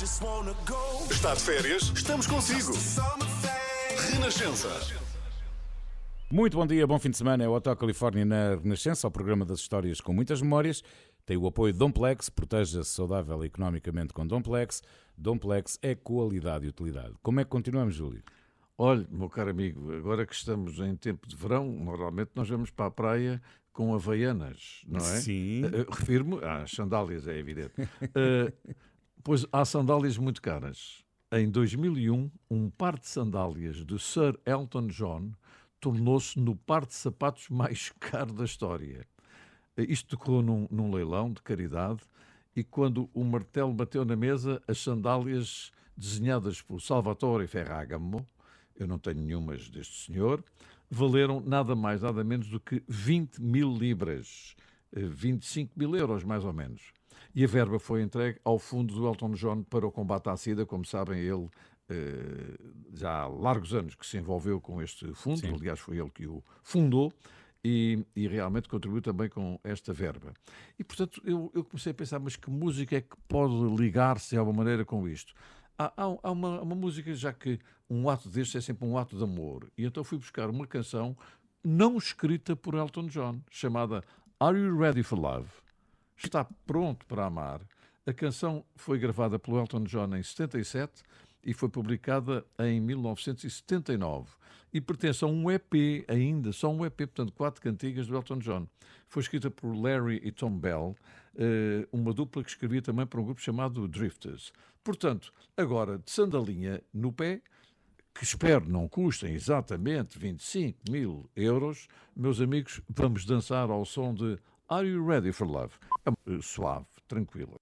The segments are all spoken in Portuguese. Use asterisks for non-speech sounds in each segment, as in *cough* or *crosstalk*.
Está de férias? Estamos consigo. Renascença. Muito bom dia, bom fim de semana. É o Hotel Califórnia na Renascença, o programa das histórias com muitas memórias. Tem o apoio de Domplex, proteja-se saudável economicamente com Domplex. Domplex é qualidade e utilidade. Como é que continuamos, Júlio? Olha, meu caro amigo, agora que estamos em tempo de verão, normalmente nós vamos para a praia com havaianas, não é? Sim. Uh, refiro-me às sandálias, é evidente. Uh, *laughs* pois há sandálias muito caras. Em 2001, um par de sandálias de Sir Elton John tornou-se no par de sapatos mais *laughs* caro da história. Isto decorreu num, num leilão de caridade e quando o martelo bateu na mesa, as sandálias desenhadas por Salvatore Ferragamo eu não tenho nenhumas deste senhor, valeram nada mais, nada menos do que 20 mil libras, 25 eh, mil euros, mais ou menos. E a verba foi entregue ao fundo do Elton John para o combate à SIDA. Como sabem, ele eh, já há largos anos que se envolveu com este fundo, Sim. aliás, foi ele que o fundou. E, e, realmente contribuiu também com esta verba. E, portanto, eu, eu comecei a pensar, mas que música é que pode ligar-se de alguma maneira com isto? há, há uma, uma, música, já que um ato deste é sempre um ato de amor, e então fui buscar uma canção não escrita por Elton John, chamada Are You Ready for Love? Está pronto para amar. A canção foi gravada pelo Elton John em 77 e foi publicada em 1979 e pertence a um EP ainda, só um EP, portanto, quatro cantigas do Elton John. Foi escrita por Larry e Tom Bell, eh, uma dupla que escrevia também para um grupo chamado Drifters. Portanto, agora de sandalinha no pé, que espero não custem exatamente 25 mil euros, meus amigos, vamos dançar ao som de Are You Ready for Love? É suave, tranquila.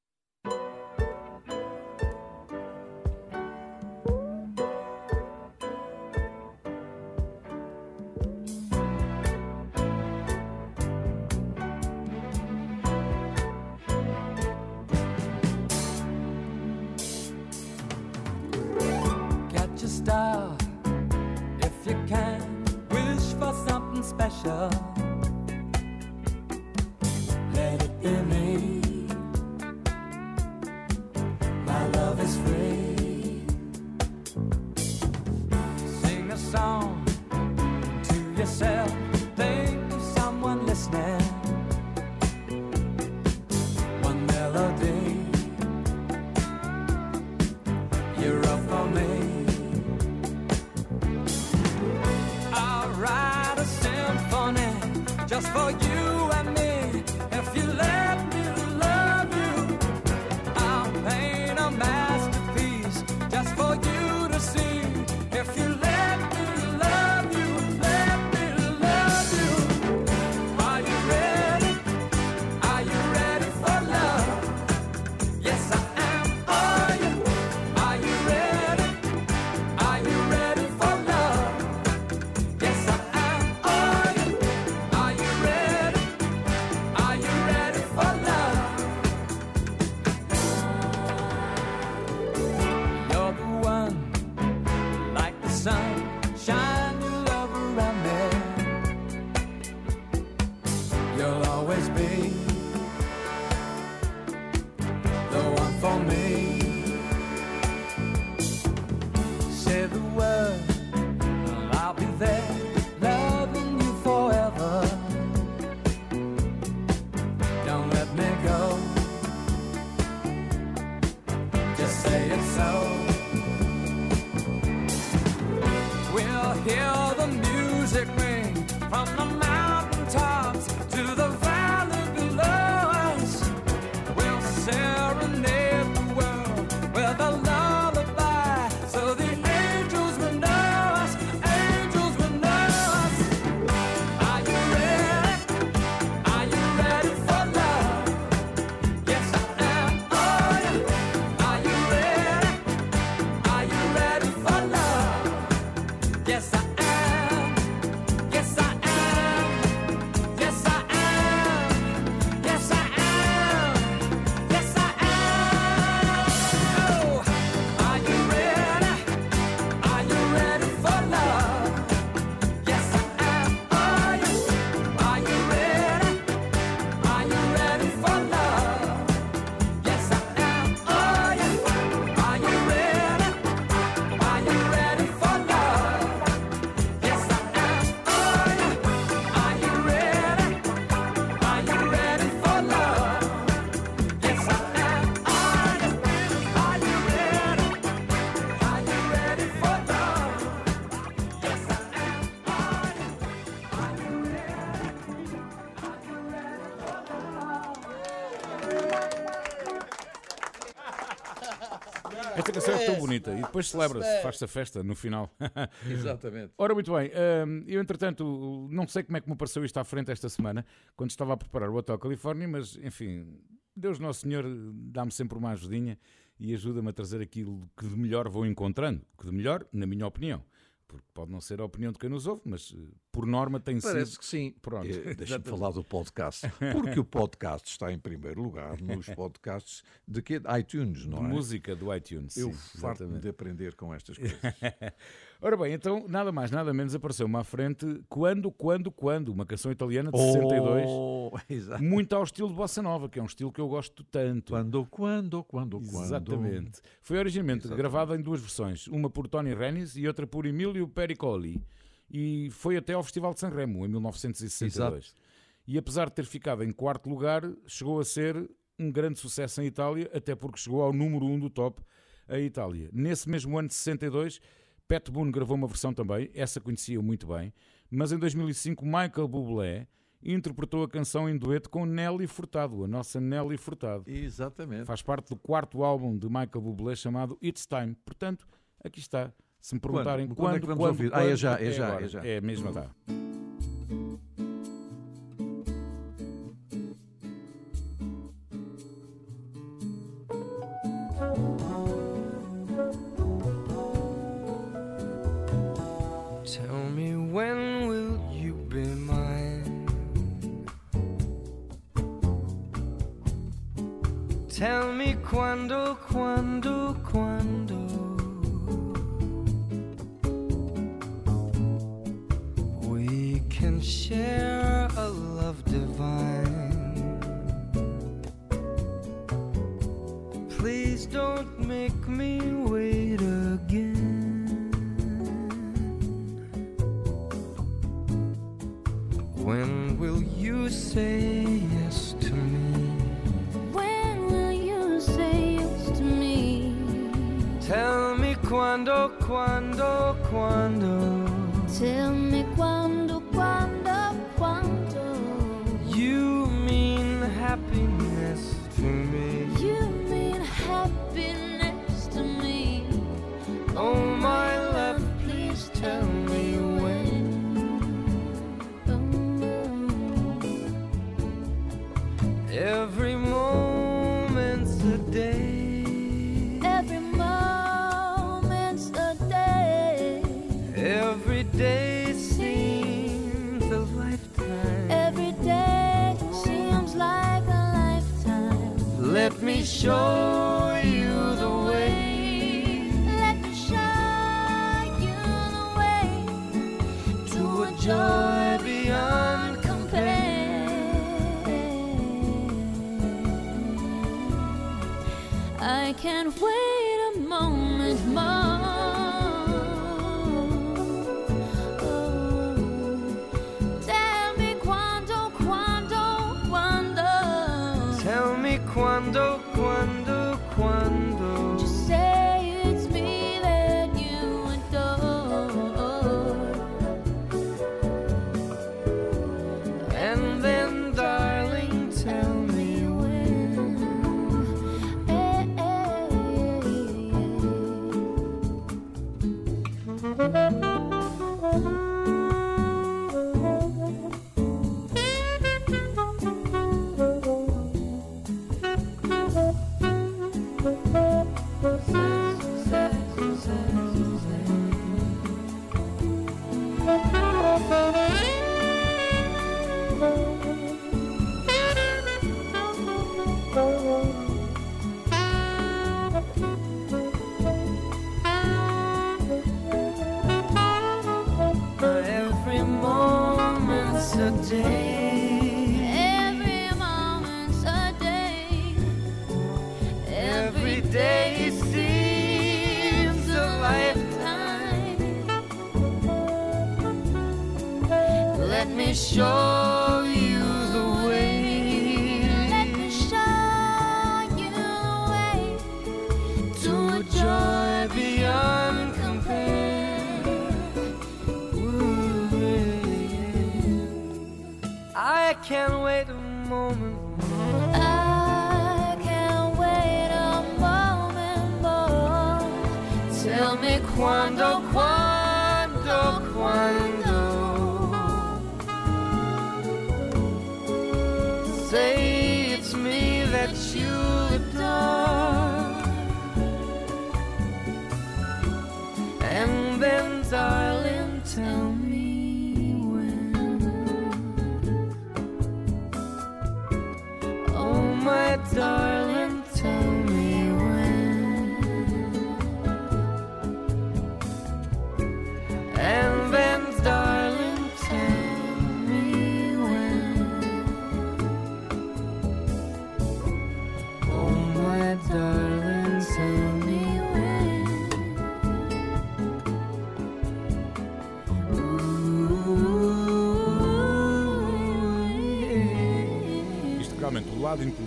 Depois celebra-se, faz-se a festa no final. *laughs* Exatamente. Ora, muito bem, hum, eu entretanto não sei como é que me apareceu isto à frente esta semana, quando estava a preparar o Hotel Califórnia, mas enfim, Deus Nosso Senhor dá-me sempre uma ajudinha e ajuda-me a trazer aquilo que de melhor vou encontrando, que de melhor, na minha opinião. Porque pode não ser a opinião de quem nos ouve, mas eh, por norma tem Parece sido. que sim. Pronto. Eh, *laughs* Deixa-me falar do podcast. Porque o podcast está em primeiro lugar nos podcasts de quê? De iTunes, não é? Música do iTunes. Eu sim, farto exatamente. de aprender com estas coisas. *laughs* Ora bem, então nada mais, nada menos apareceu-me à frente Quando, Quando, Quando, uma canção italiana de 62, Oh, *laughs* exato. muito ao estilo de Bossa Nova, que é um estilo que eu gosto tanto. Quando, quando, quando, quando. Exatamente. Foi originalmente Exatamente. gravada em duas versões, uma por Tony Renis e outra por Emílio Pericoli, e foi até ao Festival de Sanremo, em 1962. E apesar de ter ficado em quarto lugar, chegou a ser um grande sucesso em Itália, até porque chegou ao número 1 um do top a Itália. Nesse mesmo ano de 62, Pat Boone gravou uma versão também, essa conhecia muito bem, mas em 2005 Michael Bublé interpretou a canção em dueto com Nelly Furtado, a nossa Nelly Furtado. Exatamente. Faz parte do quarto álbum de Michael Bublé chamado It's Time. Portanto, aqui está. Se me perguntarem Quando? quando, Quando é que vamos quando, quando, Ah, é já, é já, agora. é já. É mesmo, tá. Tell Tell me quando, quando, quando, show you the way Let me show you the way to a joy beyond compare. I can't wait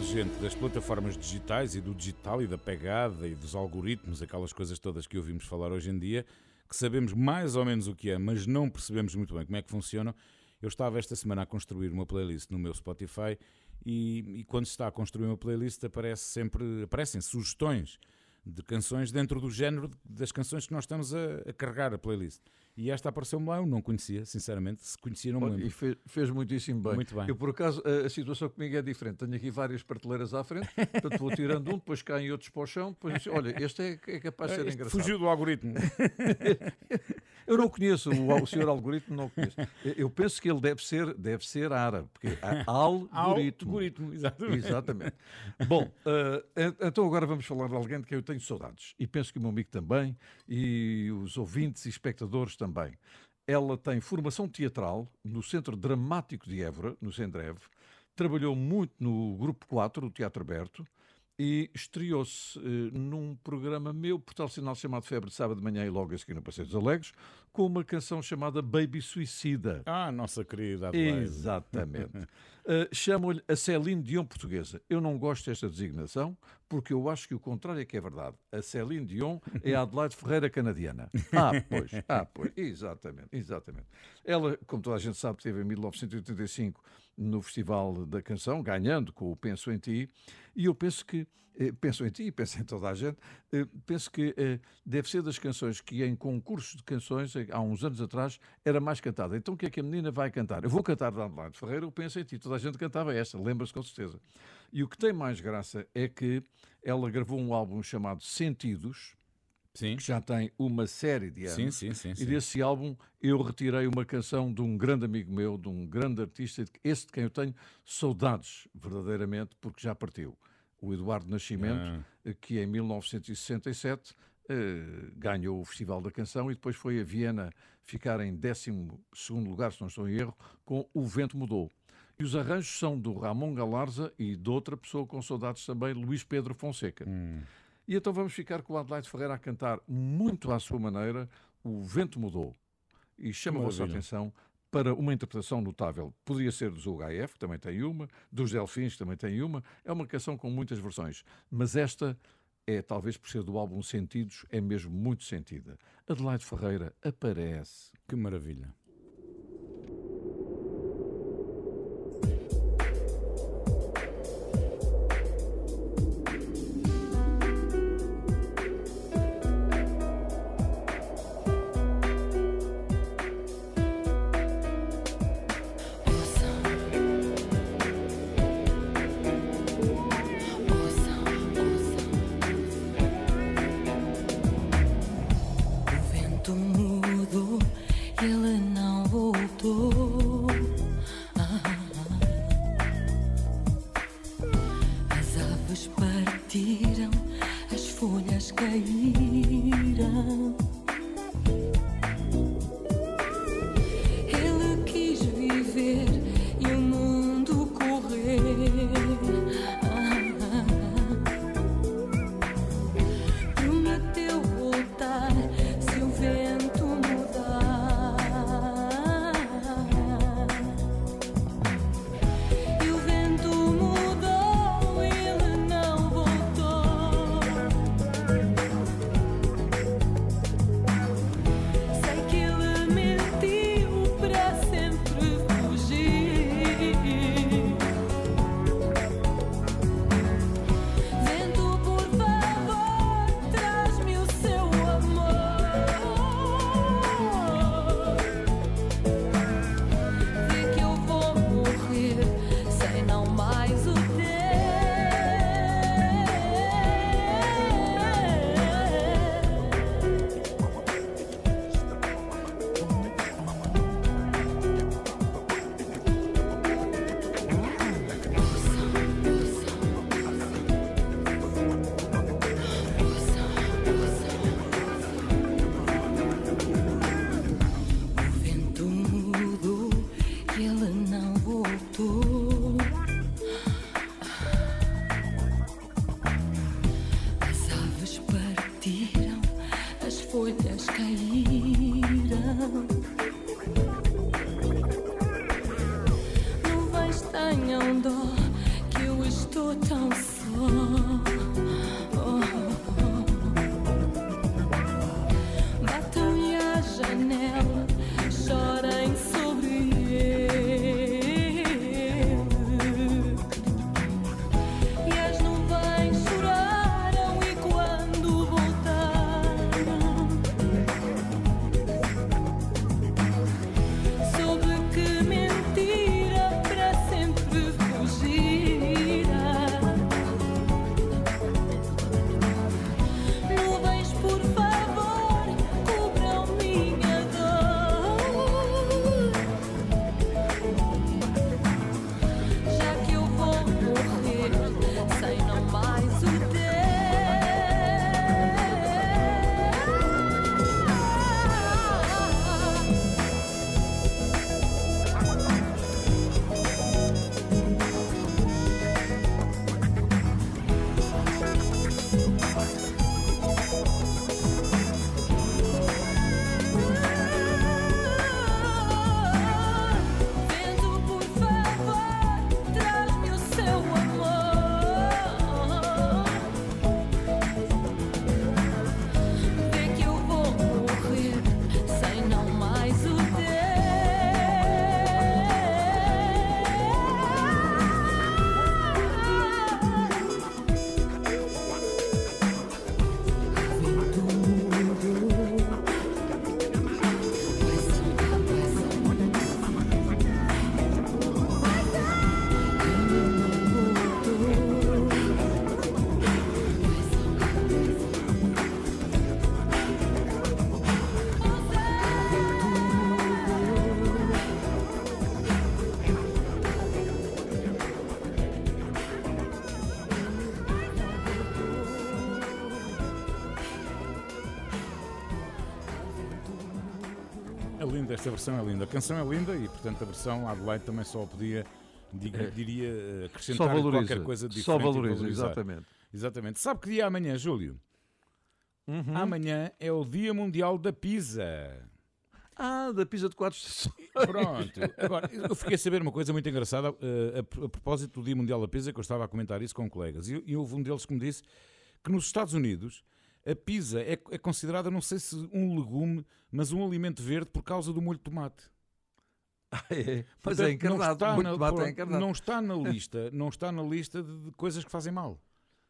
inteligente das plataformas digitais e do digital e da pegada e dos algoritmos, aquelas coisas todas que ouvimos falar hoje em dia, que sabemos mais ou menos o que é, mas não percebemos muito bem como é que funcionam. Eu estava esta semana a construir uma playlist no meu Spotify e, e quando se está a construir uma playlist aparece sempre, aparecem sugestões de canções dentro do género das canções que nós estamos a, a carregar a playlist. E esta apareceu-me lá, eu não conhecia, sinceramente. Se conhecia, não me lembro. E fez, fez muitíssimo bem. Muito bem. Eu, por acaso, a, a situação comigo é diferente. Tenho aqui várias prateleiras à frente, portanto vou tirando um, depois caem outros para o chão. Depois, olha, este é, é capaz de ser Este engraçado. fugiu do algoritmo. *laughs* Eu não conheço o, o senhor algoritmo, não conheço. Eu- penso que ele deve ser, deve ser árabe, porque *laughs* algoritmo. Algoritmo, exatamente. Exatamente. Bom, en- então agora vamos falar de alguém de quem eu tenho saudades. E penso que o meu amigo também, e os ouvintes e espectadores também. Ela tem formação teatral no Centro Dramático de Évora, no Sendreve. Trabalhou muito no Grupo 4, do Teatro Aberto, e estreou-se eh, num programa meu, por tal sinal chamado Febre de Sábado de Manhã e logo a seguir no Passeio dos Alegres, com uma canção chamada Baby Suicida. Ah, nossa querida Adelaide. Exatamente. Uh, *laughs* Chamam-lhe a Céline Dion portuguesa. Eu não gosto desta designação, porque eu acho que o contrário é que é verdade. A Céline Dion é a Adelaide Ferreira canadiana. Ah, pois, ah, pois, exatamente, exatamente. Ela, como toda a gente sabe, esteve em 1985 no Festival da Canção, ganhando com o Penso em Ti, e eu penso que, eh, penso em ti *laughs* penso em toda a gente, eh, penso que eh, deve ser das canções que em concursos de canções, eh, há uns anos atrás, era mais cantada. Então o que é que a menina vai cantar? Eu vou cantar da Adelaide Ferreira, eu penso em ti. Toda a gente cantava esta, lembra-se com certeza. E o que tem mais graça é que ela gravou um álbum chamado Sentidos, Sim, que já tem uma série de anos. sim, sim. E desse álbum eu retirei uma canção de um grande amigo meu, de um grande artista, esse de quem eu tenho saudades, verdadeiramente, porque já partiu. O Eduardo Nascimento, Ah. que em 1967 eh, ganhou o Festival da Canção e depois foi a Viena ficar em 12 lugar, se não estou em erro, com O Vento Mudou. E os arranjos são do Ramon Galarza e de outra pessoa com saudades também, Luís Pedro Fonseca. Hum. E então vamos ficar com o Adelaide Ferreira a cantar muito à sua maneira O Vento Mudou. E chama a vossa atenção para uma interpretação notável. Podia ser dos UHF, que também tem uma, dos Delfins, que também tem uma. É uma canção com muitas versões. Mas esta é, talvez por ser do álbum Sentidos, é mesmo muito sentida. Adelaide Ferreira aparece. Que maravilha. Linda, esta versão é linda. A canção é linda e, portanto, a versão Adelaide também só podia, diga- É. diria, eh, acrescentar qualquer coisa diferente. Só valoriza, exatamente. Exatamente. Sabe que dia é amanhã, Júlio? Uhum. Amanhã é o Dia Mundial da Pizza. Ah, da pizza de quatro estações. Pronto. Agora, eu fiquei a saber uma coisa muito engraçada eh, a, a propósito do Dia Mundial da Pizza, que eu estava a comentar isso com colegas. E, e houve um deles que me disse que nos Estados Unidos a pizza é, é considerada, não sei se um legume, mas um alimento verde por causa do molho de tomate. *laughs* Ah, é. Mas Portanto, é encarnado. Não está, na, é encarnado. não está na lista, não está na lista de, de coisas que fazem mal.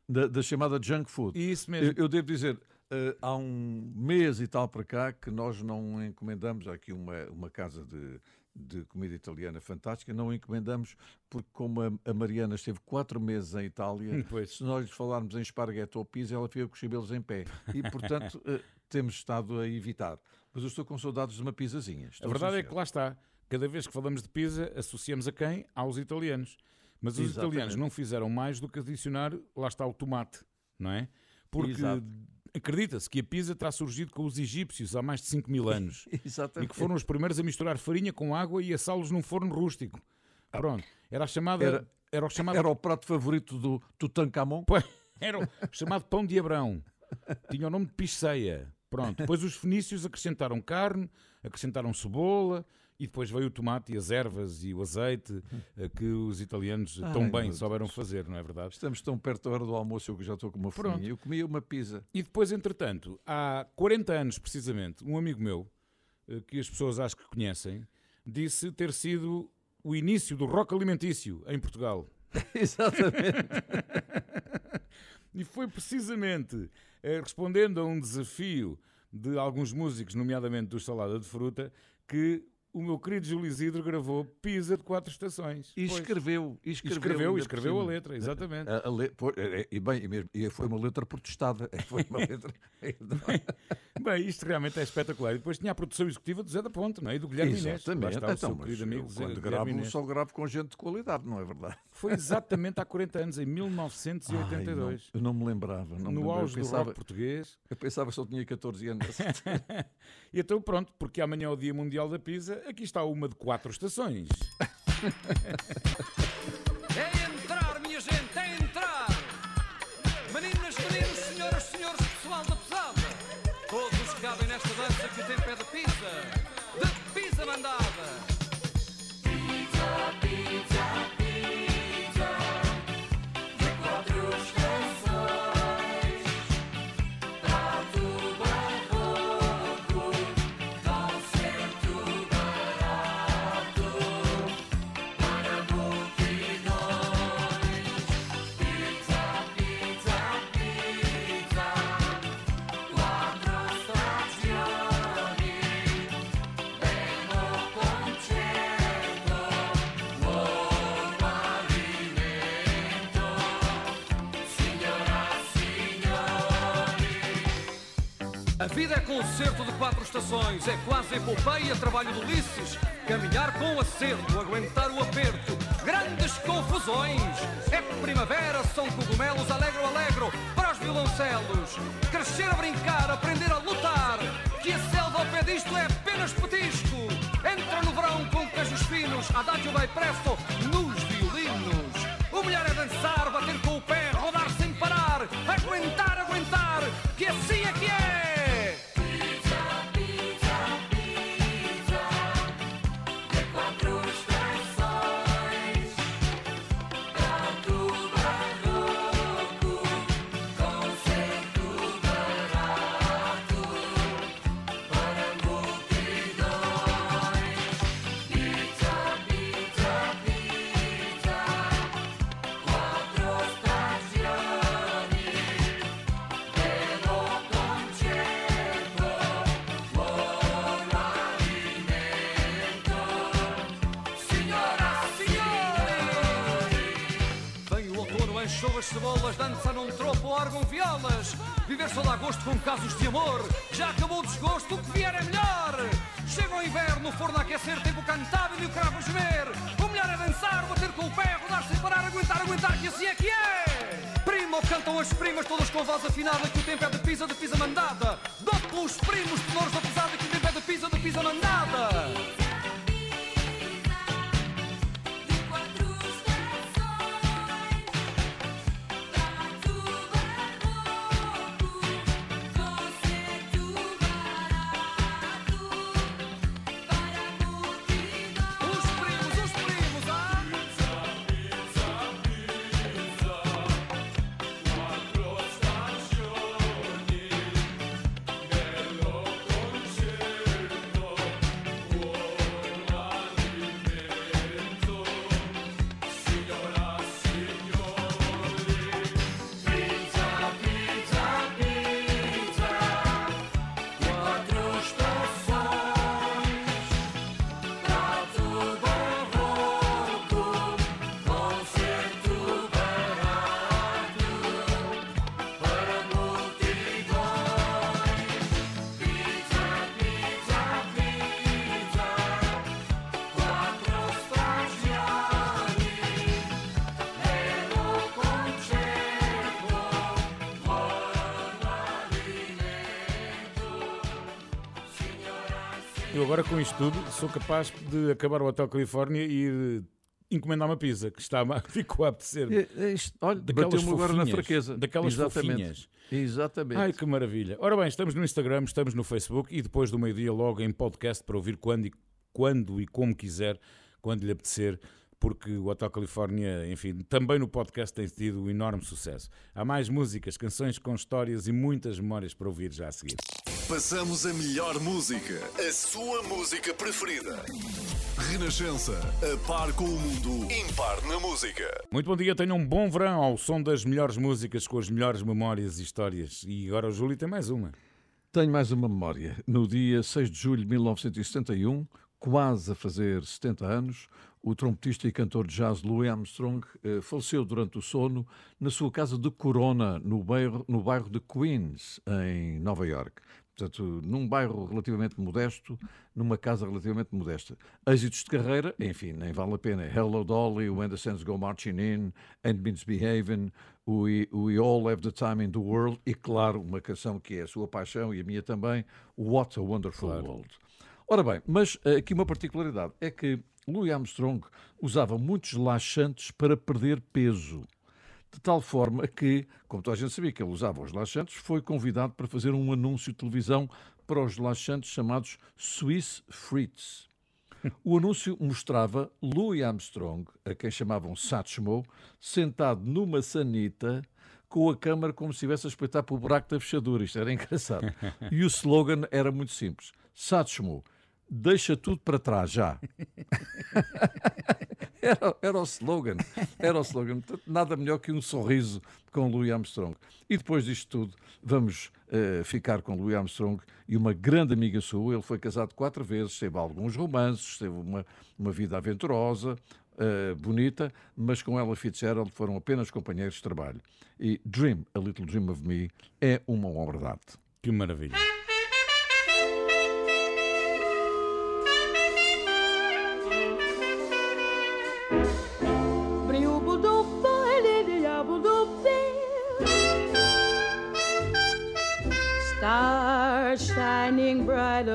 Da, da chamada junk food. Isso mesmo. Eu, eu devo dizer, eh, há um mês e tal para cá que nós não encomendamos há aqui uma, uma casa de, de comida italiana fantástica, não encomendamos porque como a, Mariana esteve quatro meses em Itália, *laughs* Pois. se nós lhe falarmos em esparguete ou pizza, ela fica com os cabelos em pé. E, portanto, *laughs* eh, temos estado a evitar. Mas eu estou com saudades de uma pizzazinha. A verdade é sincero. que lá está. Cada vez que falamos de pizza, associamos a quem? Aos italianos. Mas os Exatamente. italianos não fizeram mais do que adicionar, lá está o tomate, não é? Porque Exato. Acredita-se que a pizza terá surgido com os egípcios há mais de 5 mil anos *laughs* e que foram os primeiros a misturar farinha com água e assá-los num forno rústico. Pronto. Era a chamada. Era, Era- o chamado. Era o prato favorito do Tutankhamon. *laughs* Era o chamado pão de Abrão. Tinha o nome de picheia. Pronto. Depois os fenícios acrescentaram carne, acrescentaram cebola e depois veio o tomate e as ervas e o azeite eh, que os italianos Ai, tão bem souberam fazer, não é verdade? Estamos tão perto da hora do almoço, eu que já estou com uma Pronto. fome. Eu comia uma pizza. E depois, entretanto, há 40 anos precisamente, um amigo meu, eh, que as pessoas acho que conhecem, disse ter sido o início do rock alimentício em Portugal. *laughs* Exatamente. E foi precisamente eh, respondendo a um desafio de alguns músicos, nomeadamente do Salada de Fruta, que o meu querido Júlio Isidro gravou Pisa de Quatro Estações. E Pois. escreveu. E escreveu, escreveu, escreveu a letra, exatamente. A- a le- é- é- E bem, e mesmo- e foi uma letra protestada. É, Foi uma *laughs* letra. *laughs* Bem, isto realmente é espetacular. E depois tinha a produção executiva do Zé da Ponte, não é? E do Guilherme Inês. Exatamente. está Então, querido amigo quando gravo, Inês. só gravo com gente de qualidade, não é verdade? *laughs* Foi exatamente há 40 anos, em Ai, 1982. não, eu não me lembrava. Não me no lembrava. auge eu, do pensava, rock português. eu pensava que só tinha 14 anos. E então pronto, porque amanhã é o Dia Mundial da Pizza, aqui está uma de quatro estações. É entrar, minha gente, é entrar! Meninas, meninos, senhoras, senhores, pessoal da pesada! cabem nesta dança que o tempo é de pizza. De pizza mandada. A vida é concerto de quatro estações, é quase epopeia, trabalho de Ulisses. Caminhar com acerto, aguentar o aperto, grandes confusões. É primavera, são cogumelos, alegro, alegro, para os violoncelos. Crescer a brincar, aprender a lutar, que a selva ao pé disto é apenas petisco. Entra no verão com queijos finos, adagio vai presto, nos violinos. O melhor é dançar, bater com o pé, rodar sem parar, aguentar, aguentar, que assim é que é. Violas. Viver só dá gosto com casos de amor. Já acabou o desgosto, o que vier é melhor. Chega o inverno, o forno a aquecer, tempo cantável e o cravo gemer. O melhor é dançar, bater com o pé, rodar sem parar, aguentar, aguentar, que assim é que é. Primo, cantam as primas, todas com voz afinada, que o tempo é de pisa, de pisa mandada. Dou os primos, tenores da pesada, agora com isto tudo sou capaz de acabar o Hotel Califórnia e ir encomendar uma pizza que está a, *laughs* ficou a apetecer. É, é isto, olha, Daquelas bateu-me agora na fraqueza. daquelas Exatamente. fofinhas. Exatamente. Ai que maravilha. Ora bem, estamos no Instagram, estamos no Facebook e depois do meio-dia logo em podcast para ouvir quando e, quando e como quiser, quando lhe apetecer, porque o Hotel Califórnia, enfim, também no podcast tem tido um enorme sucesso. Há mais músicas, canções com histórias e muitas memórias para ouvir já a seguir. Passamos a melhor música, a sua música preferida. Renascença, a par com o mundo, impar na música. Muito bom dia, tenham um bom verão ao som das melhores músicas com as melhores memórias e histórias. E agora o Júlio tem mais uma. Tenho mais uma memória. No dia 6 de julho de 1971, quase a fazer 70 anos, o trompetista e cantor de jazz Louis Armstrong eh, faleceu durante o sono na sua casa de Corona, no bairro, no bairro de Queens, em Nova York. Portanto, num bairro relativamente modesto, numa casa relativamente modesta. Êxitos de carreira, enfim, nem vale a pena. Hello Dolly, When the Sands Go Marching In, And Misbehaving, We, We All Have the Time in the World e, claro, uma canção que é a sua paixão e a minha também, What a Wonderful World. Ora bem, mas eh, aqui uma particularidade é que Louis Armstrong usava muitos laxantes para perder peso. De tal forma que, como toda a gente sabia que ele usava os laxantes, foi convidado para fazer um anúncio de televisão para os laxantes chamados Swiss Fritz. O anúncio mostrava Louis Armstrong, a quem chamavam Satchmo, sentado numa sanita com a câmara como se estivesse a espreitar para o buraco da fechadura. Isto era engraçado. E o slogan era muito simples. Satchmo, deixa tudo para trás já. *laughs* Era, era o slogan. Era o slogan. Portanto, Nada melhor que um sorriso com Louis Armstrong. E depois disto tudo, vamos eh, ficar com Louis Armstrong e uma grande amiga sua. Ele foi casado quatro vezes, teve alguns romances, teve uma, uma vida aventurosa, eh, bonita, mas com ela Fitzgerald foram apenas companheiros de trabalho. E Dream, A Little Dream of Me, é uma obra de arte. Que maravilha.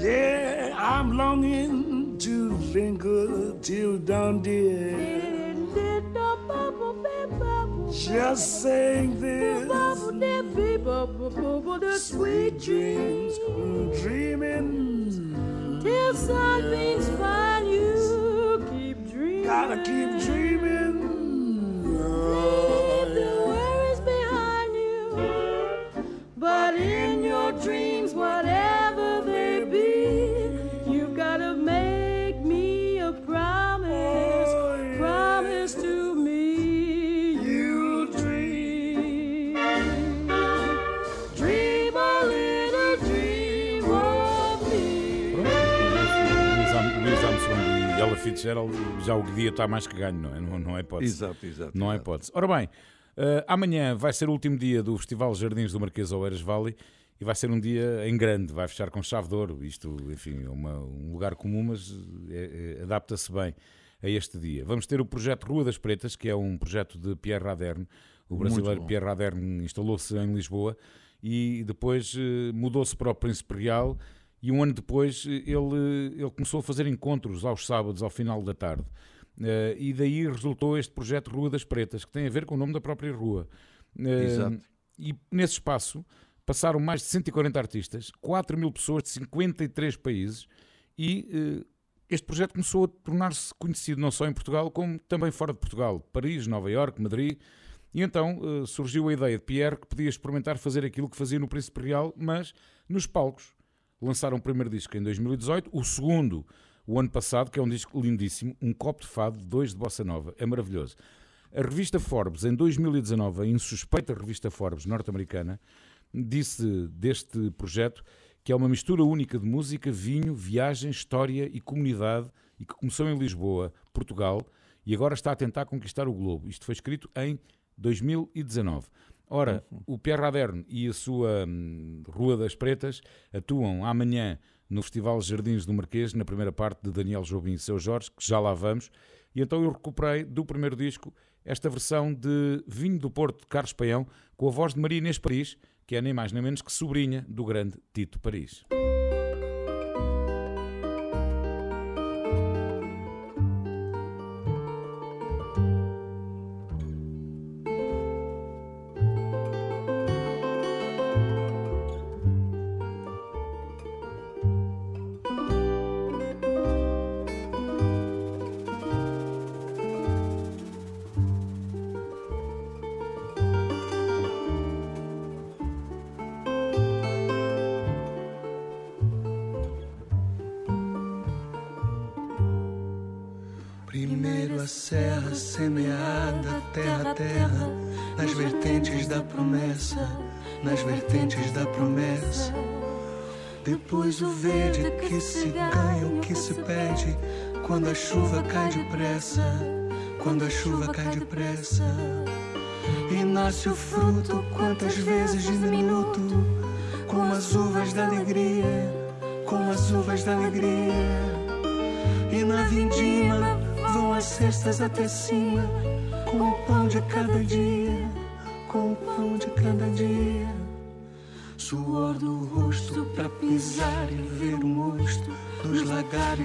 Yeah, I'm longing to linger till dawn, dear. Just saying this. Sweet dreams, dreaming. Till something's find you, keep dreaming. Gotta keep dreaming. Leave the worries behind you. But in dreams, whatever they be, you've gotta make me a promise. Oh, yeah. Promise to me you'll dream. Dream a little dream of me. Louis Arm- Louis Armstrong e Ella Fitzgerald, já o dia está mais que ganho, não é? Não, não é hipótese. Exato, exato. Não exato. hipótese. Ora bem, eh, amanhã vai ser o último dia do Festival Jardins do Marquês Oeiras Valley e vai ser um dia em grande, vai fechar com chave de ouro. Isto, enfim, é uma- um lugar comum, mas eh, eh, adapta-se bem a este dia. Vamos ter o projeto Rua das Pretas, que é um projeto de Pierre Raderne. O brasileiro. Pierre Raderne instalou-se em Lisboa e depois eh, mudou-se para o Príncipe Real e um ano depois eh, ele, ele começou a fazer encontros aos sábados, ao final da tarde. Eh, e daí resultou este projeto Rua das Pretas, que tem a ver com o nome da própria rua. Eh, Exato. E nesse espaço passaram mais de 140 artistas, 4 mil pessoas de 53 países e eh, este projeto começou a tornar-se conhecido não só em Portugal, como também fora de Portugal. Paris, Nova Iorque, Madrid. E então eh, surgiu a ideia de Pierre que podia experimentar fazer aquilo que fazia no Príncipe Real, mas nos palcos. Lançaram o primeiro disco em 2018, o segundo o ano passado, que é um disco lindíssimo, um copo de fado, dois de bossa nova, é maravilhoso. A revista Forbes, em 2019, a insuspeita revista Forbes norte-americana, disse deste projeto que é uma mistura única de música, vinho, viagem, história e comunidade e que começou em Lisboa, Portugal, e agora está a tentar conquistar o globo. Isto foi escrito em 2019. Ora, o Pierre Raderne e a sua hum, Rua das Pretas atuam amanhã no Festival Jardins do Marquês, na primeira parte de Daniel Jobim e Seu Jorge, que já lá vamos, e então eu recuperei do primeiro disco esta versão de Vinho do Porto de Carlos Paião, com a voz de Maria Inês Paris, que é nem mais nem menos que sobrinha do grande Tito Paris.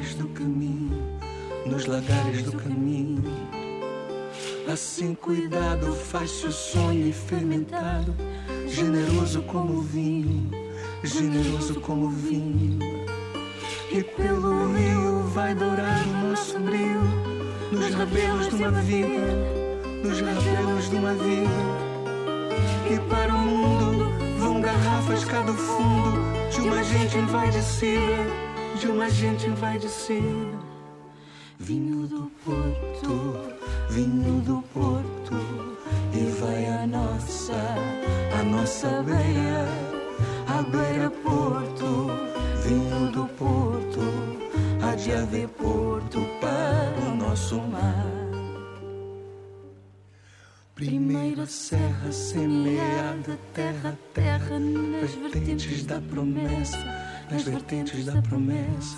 Lagares do caminho, nos lagares do caminho. Assim cuidado faz-se o sonho fermentado, generoso como vinho, generoso como vinho. E pelo rio vai dourar o nosso brilho Nos rabelos de uma vida Nos rabelos de uma vida E para o mundo vão garrafas cá do fundo De uma gente envaidecida De uma gente envaidecida Vinho do Porto Vinho do Porto E vai a nossa A nossa beira A beira Porto. Vinho do Porto, há de haver porto para o nosso mar. Primeira serra semeada, terra terra, nas vertentes da promessa, nas vertentes da promessa.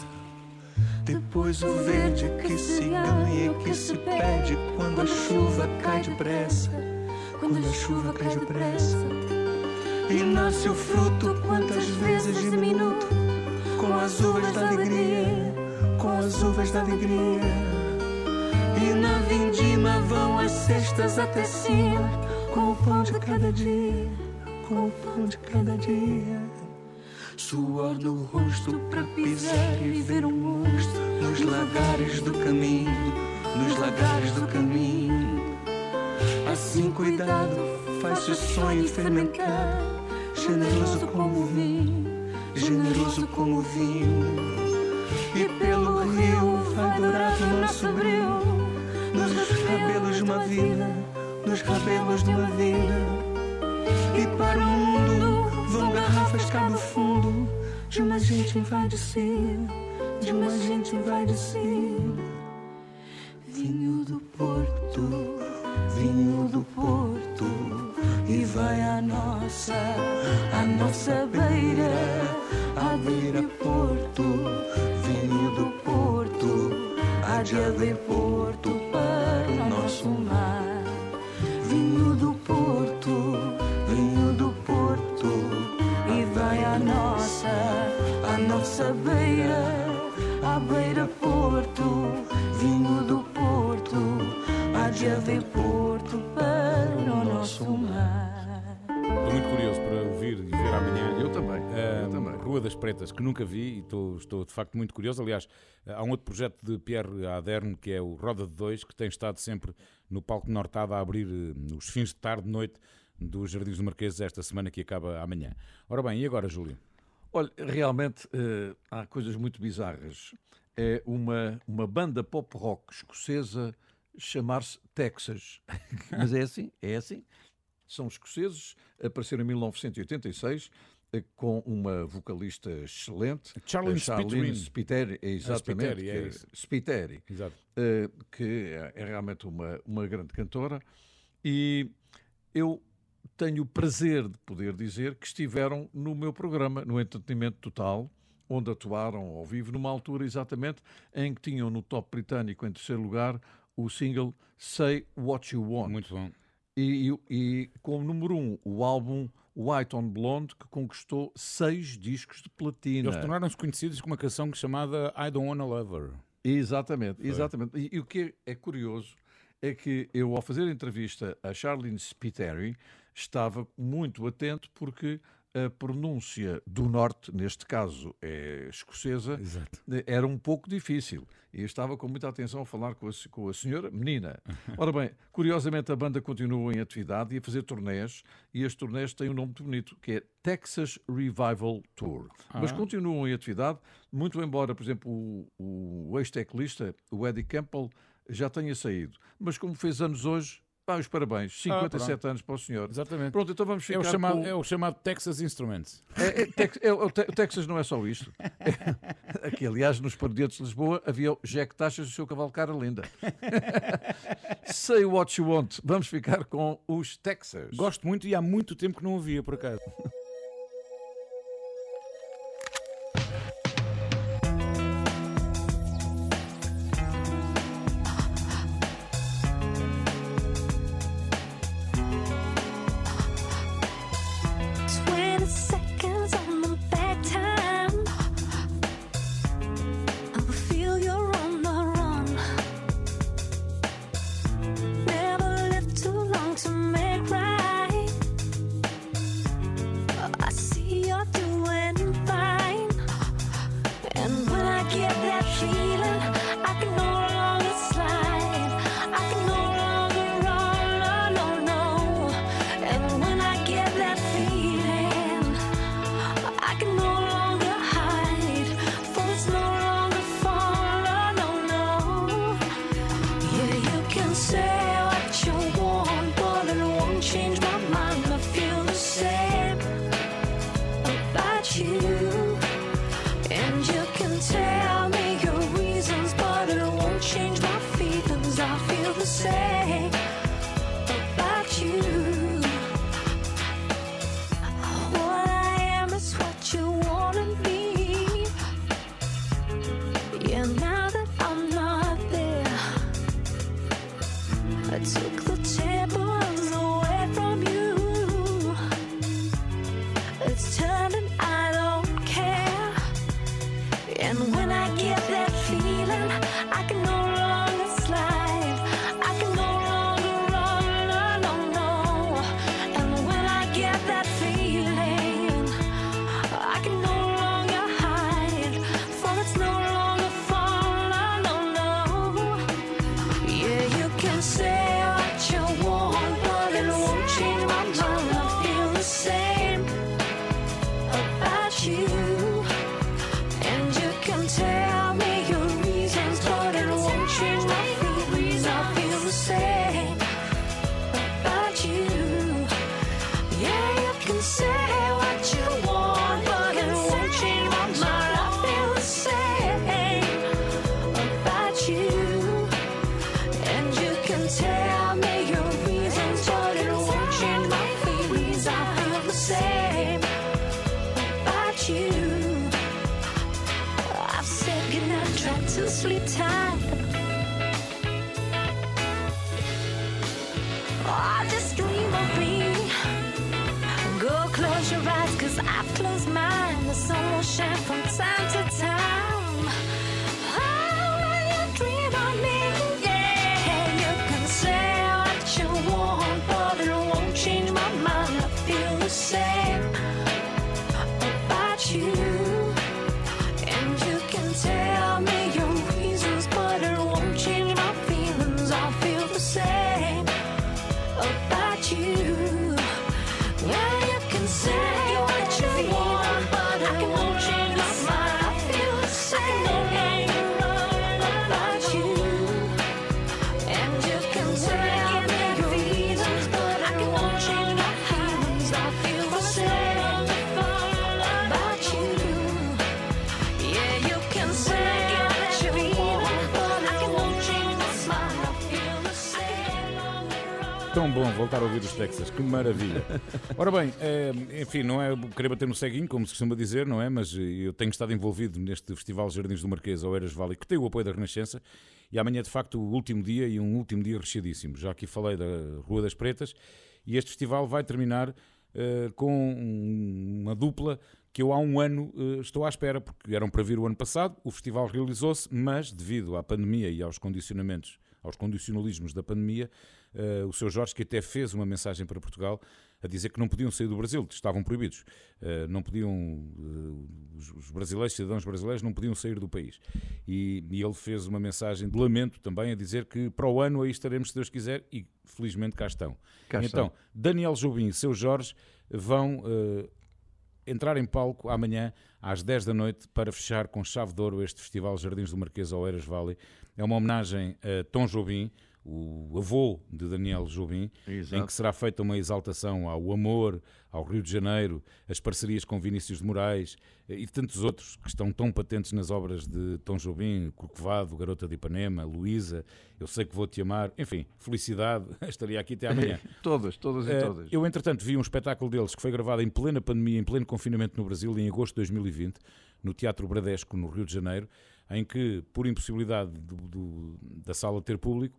Depois o verde que se ganha e que se perde quando a chuva cai depressa, quando a chuva cai depressa. E nasce o fruto quantas vezes diminuto. com as uvas da alegria, com as uvas da alegria. E na vindima vão as cestas até cima, com o pão de cada dia, com o pão de cada dia. Suor no rosto pra pisar e ver um monstro nos lagares do caminho, nos lagares do caminho. Assim cuidado, faz-se o sonho fermentar, generoso como vinho. generoso como vinho. E pelo rio vai dourar o nosso brilho, nos cabelos de uma vida, nos cabelos de uma vida. E para o mundo vão garrafas do fundo, de uma gente envaidecida, de uma gente envaidecida. Beira, a beira Porto, vinho do Porto, há de haver Porto para o nosso mar. Estou muito curioso para ouvir e ver amanhã. Eu também, eu também. Rua das Pretas, que nunca vi e estou, estou de facto muito curioso. Aliás, há um outro projeto de Pierre Aderne, que é o Roda de Dois, que tem estado sempre no palco Nortada a abrir eh, os fins de tarde, noite, dos Jardins do Marquês, esta semana que acaba amanhã. Ora bem, e agora, Júlio? Olha, realmente eh, há coisas muito bizarras. É uma, uma banda pop rock escocesa chamar-se Texas. *laughs* Mas é assim, é assim. São escoceses, apareceram em 1986 eh, com uma vocalista excelente, Charlene Charlene Spiteri. Spiteri, exatamente, Spiteri, é que- isso. Spiteri, Exato. eh, que é, é realmente uma, uma grande cantora, e eu tenho o prazer de poder dizer que estiveram no meu programa, no Entretenimento Total, onde atuaram ao vivo, numa altura exatamente em que tinham no top britânico, em terceiro lugar, o single Say What You Want. Muito bom. E, e, e como número um, o álbum White on Blonde, que conquistou seis discos de platina. Eles tornaram-se conhecidos com uma canção chamada I Don't Wanna Love Her. Exatamente, exatamente. E, e o que é, é curioso é que eu, ao fazer a entrevista a Charlene Spiteri, estava muito atento porque a pronúncia do norte, neste caso é escocesa, Exato. era um pouco difícil. E eu estava com muita atenção a falar com a, com a senhora, menina. *laughs* Ora bem, curiosamente a banda continua em atividade e a fazer turnés, e as turnés têm um nome muito bonito, que é Texas Revival Tour. Mas Ah. continuam em atividade, muito embora, por exemplo, o, o ex-teclista, o Eddie Campbell, já tenha saído. Mas como fez anos hoje, pá, os parabéns. 57 anos para o senhor. Exatamente. Pronto, então vamos É ficar o, chamado, com... é o chamado Texas Instruments. É, é, Tex- é, o Te- o Texas não é só isto. Aqui, aliás, nos Pardientes de Lisboa havia o Jack Taxas e o seu cavalo cara linda. Say what you want. Vamos ficar com os Texas. Gosto muito e há muito tempo que não ouvia, por acaso. Bom voltar a ouvir os Texas, que maravilha. Ora bem, eh, enfim, não é querer bater no ceguinho, como se costuma dizer, não é? Mas eh, eu tenho estado envolvido neste Festival Jardins do Marquês ao Eras Valley, que tem o apoio da Renascença, e amanhã é de facto o último dia e um último dia recheadíssimo. Já aqui falei da Rua das Pretas, e este festival vai terminar eh, com uma dupla que eu há um ano eh, estou à espera, porque eram para vir o ano passado, o festival realizou-se, mas devido à pandemia e aos condicionamentos, aos condicionalismos da pandemia, eh, o seu Jorge, que até fez uma mensagem para Portugal, a dizer que não podiam sair do Brasil, estavam proibidos. Eh, não podiam, eh, os- os brasileiros, cidadãos brasileiros, não podiam sair do país. E, e ele fez uma mensagem de lamento também, a dizer que para o ano aí estaremos, se Deus quiser, e felizmente cá estão. Cá então, estão. Daniel Jobim e seu Jorge vão eh, entrar em palco amanhã às 10 da noite para fechar com chave de ouro este Festival Jardins do Marquês ao Eiras Valley. É uma homenagem a Tom Jobim, o avô de Daniel Jobim, em Exato. que será feita uma exaltação ao amor, ao Rio de Janeiro, as parcerias com Vinícius de Moraes eh, e tantos outros que estão tão patentes nas obras de Tom Jobim, Corcovado, Garota de Ipanema, Luísa, Eu Sei Que Vou Te Amar, enfim, felicidade, *laughs* estaria aqui até amanhã. *laughs* Todas, todas e Eh, todas. Eu, entretanto, vi um espetáculo deles que foi gravado em plena pandemia, em pleno confinamento no Brasil, em agosto de 2020, no Teatro Bradesco, no Rio de Janeiro, em que, por impossibilidade do- do- da sala ter público,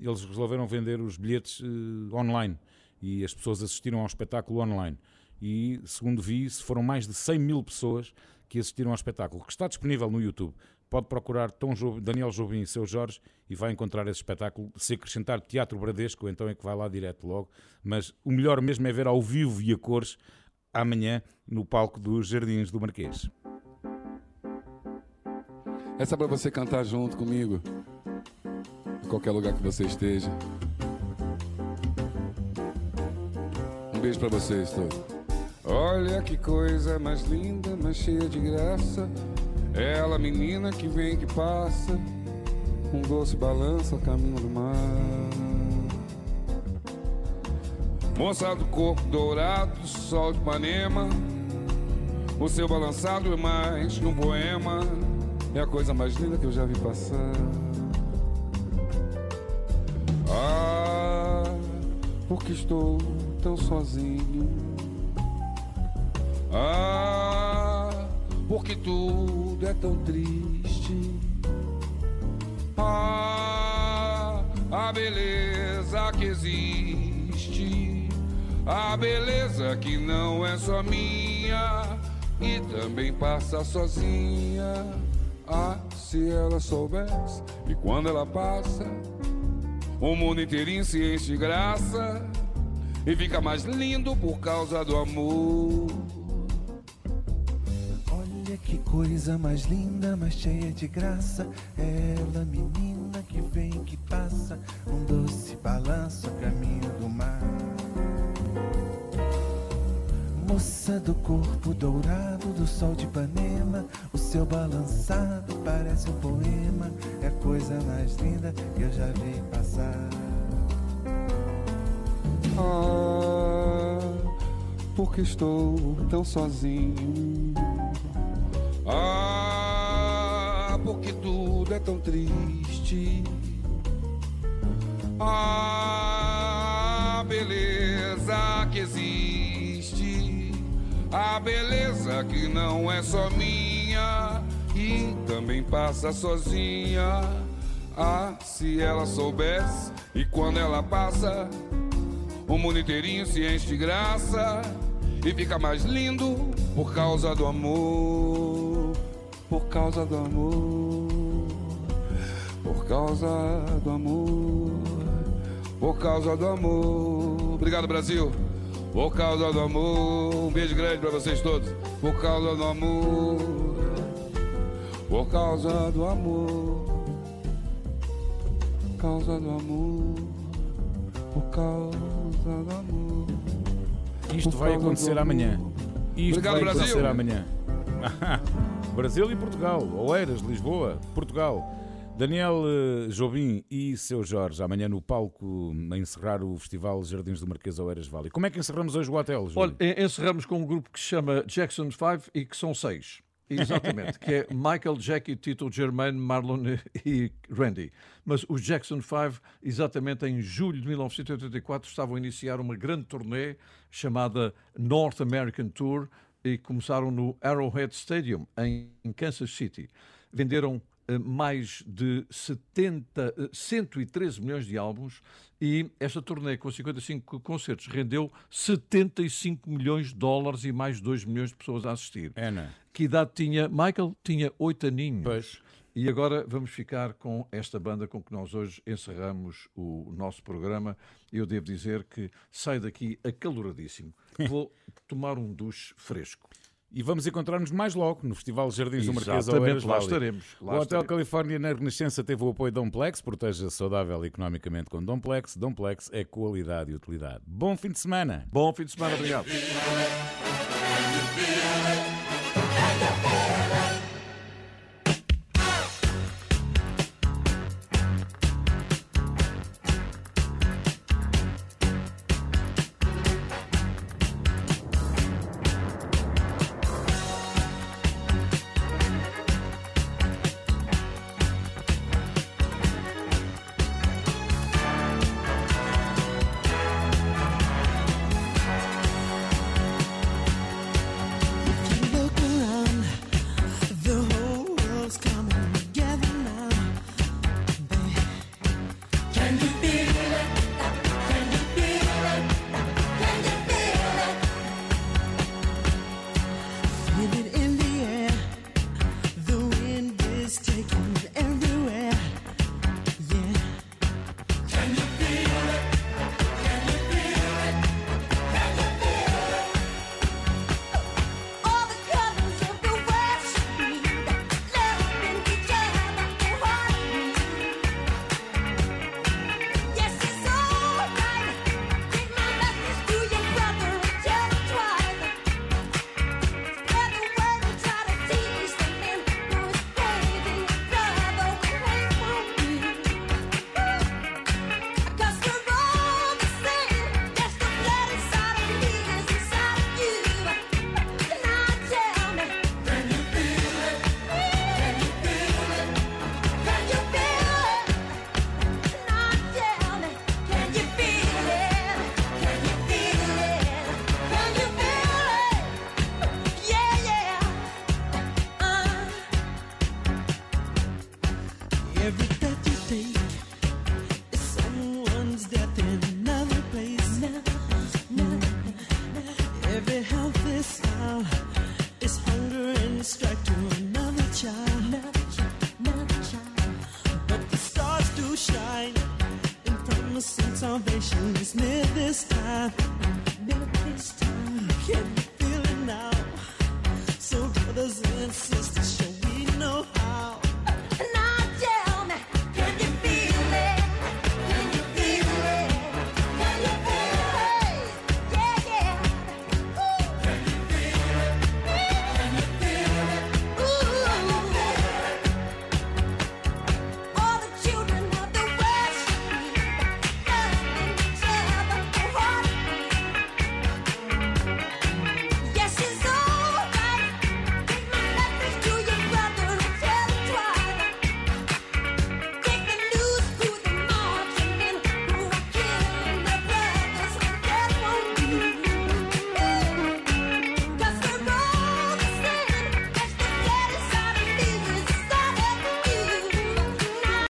eles resolveram vender os bilhetes eh, online e as pessoas assistiram ao espetáculo online. E, segundo vi, foram mais de 100 mil pessoas que assistiram ao espetáculo, que está disponível no YouTube. Pode procurar Tom Jobim- Daniel Jobim e seu Jorge e vai encontrar esse espetáculo. Se acrescentar Teatro Bradesco, então é que vai lá direto logo. Mas o melhor mesmo é ver ao vivo e a cores amanhã no palco dos Jardins do Marquês. Essa é pra você cantar junto comigo. Qualquer lugar que você esteja. Um beijo pra vocês todos. Olha que coisa mais linda, mais cheia de graça. Ela, menina que vem que passa. Um doce balança caminho do mar. Moça do corpo dourado, sol de Ipanema. O seu balançado é mais que um poema. É a coisa mais linda que eu já vi passar. Porque estou tão sozinho. Ah, porque tudo é tão triste. Ah, a beleza que existe. A beleza que não é só minha e também passa sozinha. Ah, se ela soubesse, e quando ela passa, o mundo inteirinho se enche de graça e fica mais lindo por causa do amor. Olha que coisa mais linda, mais cheia de graça. Ela, menina que vem, que passa, um doce balanço caminho do mar. Moça do corpo dourado do sol de Ipanema, o seu balançado parece um poema. É a coisa mais linda que eu já vi passar. Ah, porque estou tão sozinho. Ah, porque tudo é tão triste. Ah, beleza que existe. A beleza que não é só minha e também passa sozinha. Ah, se ela soubesse e quando ela passa, o mundo inteirinho se enche de graça e fica mais lindo por causa do amor. Por causa do amor. Por causa do amor. Por causa do amor. Obrigado, Brasil. Por causa do amor. Um beijo grande pra vocês todos. Por causa do amor. Por causa do amor. Por causa do amor. Por causa do amor. Isto vai acontecer amanhã. Isto Obrigado, vai Brasil. acontecer amanhã. *laughs* Brasil e Portugal. Oeiras, Lisboa, Portugal. Daniel eh, Jobim e seu Jorge, amanhã no palco, a encerrar o Festival Jardins do Marquês Oeiras Valley. Como é que encerramos hoje o hotel? Olha, en- encerramos com um grupo que se chama Jackson 5 e que são seis. Exatamente, que é Michael, Jackie, Tito, Germain, Marlon e Randy. Mas os Jackson 5, exatamente em julho de 1984, estavam a iniciar uma grande turnê chamada North American Tour e começaram no Arrowhead Stadium, em Kansas City. Venderam mais de 70, eh, 113 milhões de álbuns e esta turnê com 55 concertos rendeu 75 milhões de dólares e mais 2 milhões de pessoas a assistir. É, não é? Que idade tinha? Michael tinha 8 aninhos. Pois. E agora vamos ficar com esta banda com que nós hoje encerramos o nosso programa. Eu devo dizer que saio daqui acaloradíssimo. *laughs* Vou tomar um duche fresco. E vamos encontrar-nos mais logo no Festival Jardins do Marquês Exatamente, lá Valley. estaremos, lá o Hotel estaremos. Califórnia na Renascença teve o apoio de Domplex, proteja saudável economicamente com Domplex. Domplex é qualidade e utilidade. Bom fim de semana. Bom fim de semana, obrigado.